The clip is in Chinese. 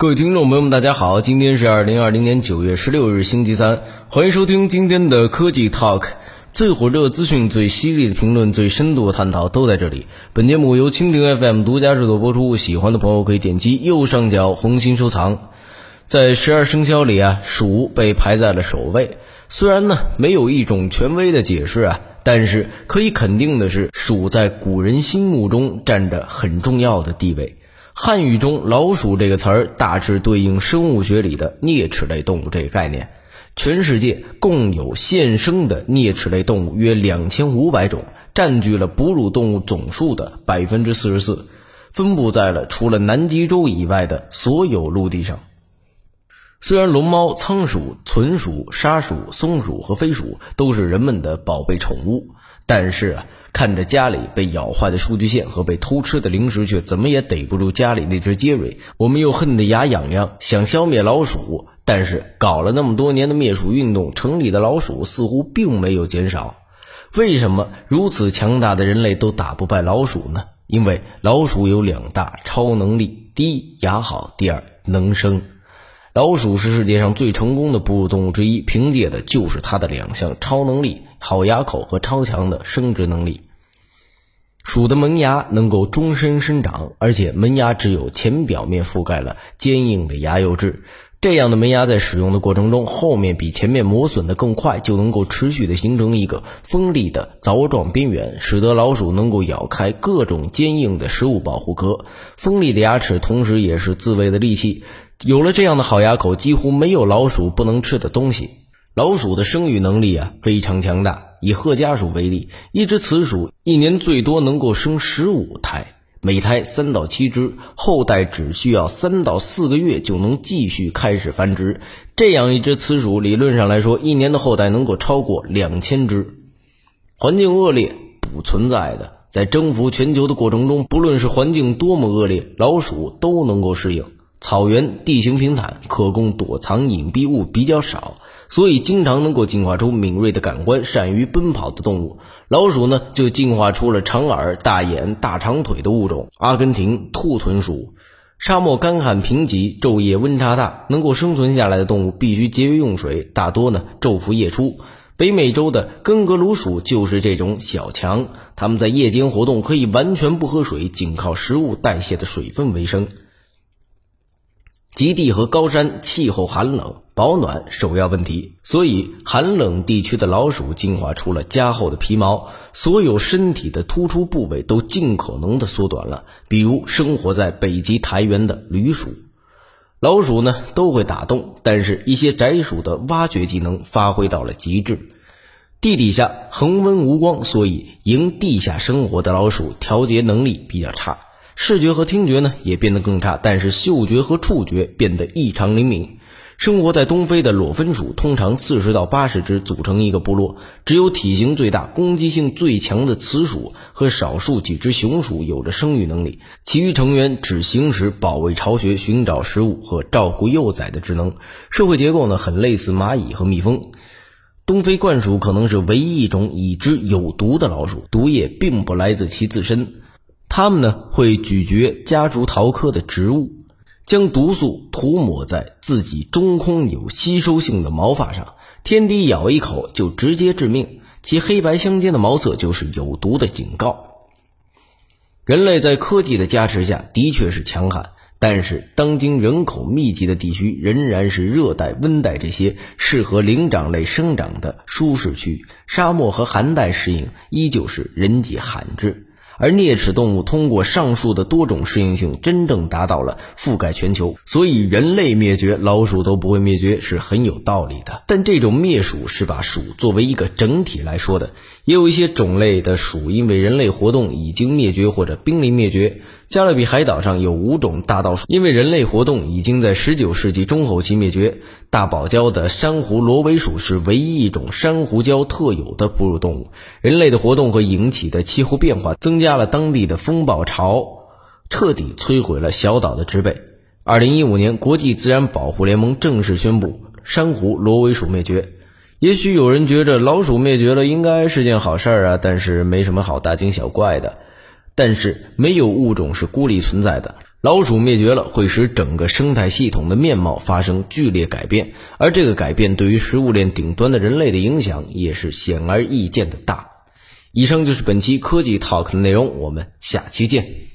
各位听众朋友们，大家好，今天是二零二零年九月十六日，星期三，欢迎收听今天的科技 Talk，最火热资讯、最犀利的评论、最深度的探讨都在这里。本节目由蜻蜓 FM 独家制作播出，喜欢的朋友可以点击右上角红心收藏。在十二生肖里啊，鼠被排在了首位。虽然呢没有一种权威的解释啊，但是可以肯定的是，鼠在古人心目中占着很重要的地位。汉语中“老鼠”这个词儿大致对应生物学里的啮齿类动物这个概念。全世界共有现生的啮齿类动物约两千五百种，占据了哺乳动物总数的百分之四十四，分布在了除了南极洲以外的所有陆地上。虽然龙猫、仓鼠、豚鼠、沙鼠、松鼠和飞鼠都是人们的宝贝宠物，但是。看着家里被咬坏的数据线和被偷吃的零食，却怎么也逮不住家里那只杰瑞。我们又恨得牙痒痒，想消灭老鼠，但是搞了那么多年的灭鼠运动，城里的老鼠似乎并没有减少。为什么如此强大的人类都打不败老鼠呢？因为老鼠有两大超能力：第一，牙好；第二，能生。老鼠是世界上最成功的哺乳动物之一，凭借的就是它的两项超能力。好牙口和超强的生殖能力。鼠的门牙能够终身生长，而且门牙只有前表面覆盖了坚硬的牙釉质。这样的门牙在使用的过程中，后面比前面磨损的更快，就能够持续的形成一个锋利的凿状边缘，使得老鼠能够咬开各种坚硬的食物保护壳。锋利的牙齿同时也是自卫的利器。有了这样的好牙口，几乎没有老鼠不能吃的东西。老鼠的生育能力啊非常强大。以褐家鼠为例，一只雌鼠一年最多能够生十五胎，每胎三到七只，后代只需要三到四个月就能继续开始繁殖。这样一只雌鼠，理论上来说，一年的后代能够超过两千只。环境恶劣不存在的，在征服全球的过程中，不论是环境多么恶劣，老鼠都能够适应。草原地形平坦，可供躲藏隐蔽物比较少，所以经常能够进化出敏锐的感官、善于奔跑的动物。老鼠呢，就进化出了长耳、大眼、大长腿的物种——阿根廷兔豚鼠。沙漠干旱贫瘠，昼夜温差大，能够生存下来的动物必须节约用水，大多呢昼伏夜出。北美洲的根格鲁鼠就是这种小强，它们在夜间活动，可以完全不喝水，仅靠食物代谢的水分为生。极地和高山气候寒冷，保暖首要问题，所以寒冷地区的老鼠进化出了加厚的皮毛，所有身体的突出部位都尽可能的缩短了。比如生活在北极苔原的驴鼠，老鼠呢都会打洞，但是一些宅鼠的挖掘技能发挥到了极致。地底下恒温无光，所以营地下生活的老鼠调节能力比较差。视觉和听觉呢也变得更差，但是嗅觉和触觉变得异常灵敏。生活在东非的裸分鼠通常四十到八十只组成一个部落，只有体型最大、攻击性最强的雌鼠和少数几只雄鼠有着生育能力，其余成员只行使保卫巢穴、寻找食物和照顾幼崽的职能。社会结构呢很类似蚂蚁和蜜蜂。东非冠鼠可能是唯一一种已知有毒的老鼠，毒液并不来自其自身。它们呢会咀嚼夹竹桃科的植物，将毒素涂抹在自己中空有吸收性的毛发上，天敌咬一口就直接致命。其黑白相间的毛色就是有毒的警告。人类在科技的加持下的确是强悍，但是当今人口密集的地区仍然是热带、温带这些适合灵长类生长的舒适区，沙漠和寒带适应依旧是人迹罕至。而啮齿动物通过上述的多种适应性，真正达到了覆盖全球，所以人类灭绝，老鼠都不会灭绝，是很有道理的。但这种灭鼠是把鼠作为一个整体来说的，也有一些种类的鼠因为人类活动已经灭绝或者濒临灭绝。加勒比海岛上有五种大道鼠，因为人类活动已经在19世纪中后期灭绝。大堡礁的珊瑚螺尾鼠是唯一一种珊瑚礁特有的哺乳动物。人类的活动和引起的气候变化增加了当地的风暴潮，彻底摧毁了小岛的植被。2015年，国际自然保护联盟正式宣布珊瑚螺尾鼠灭绝。也许有人觉着老鼠灭绝了应该是件好事儿啊，但是没什么好大惊小怪的。但是没有物种是孤立存在的，老鼠灭绝了，会使整个生态系统的面貌发生剧烈改变，而这个改变对于食物链顶端的人类的影响也是显而易见的大。以上就是本期科技 Talk 的内容，我们下期见。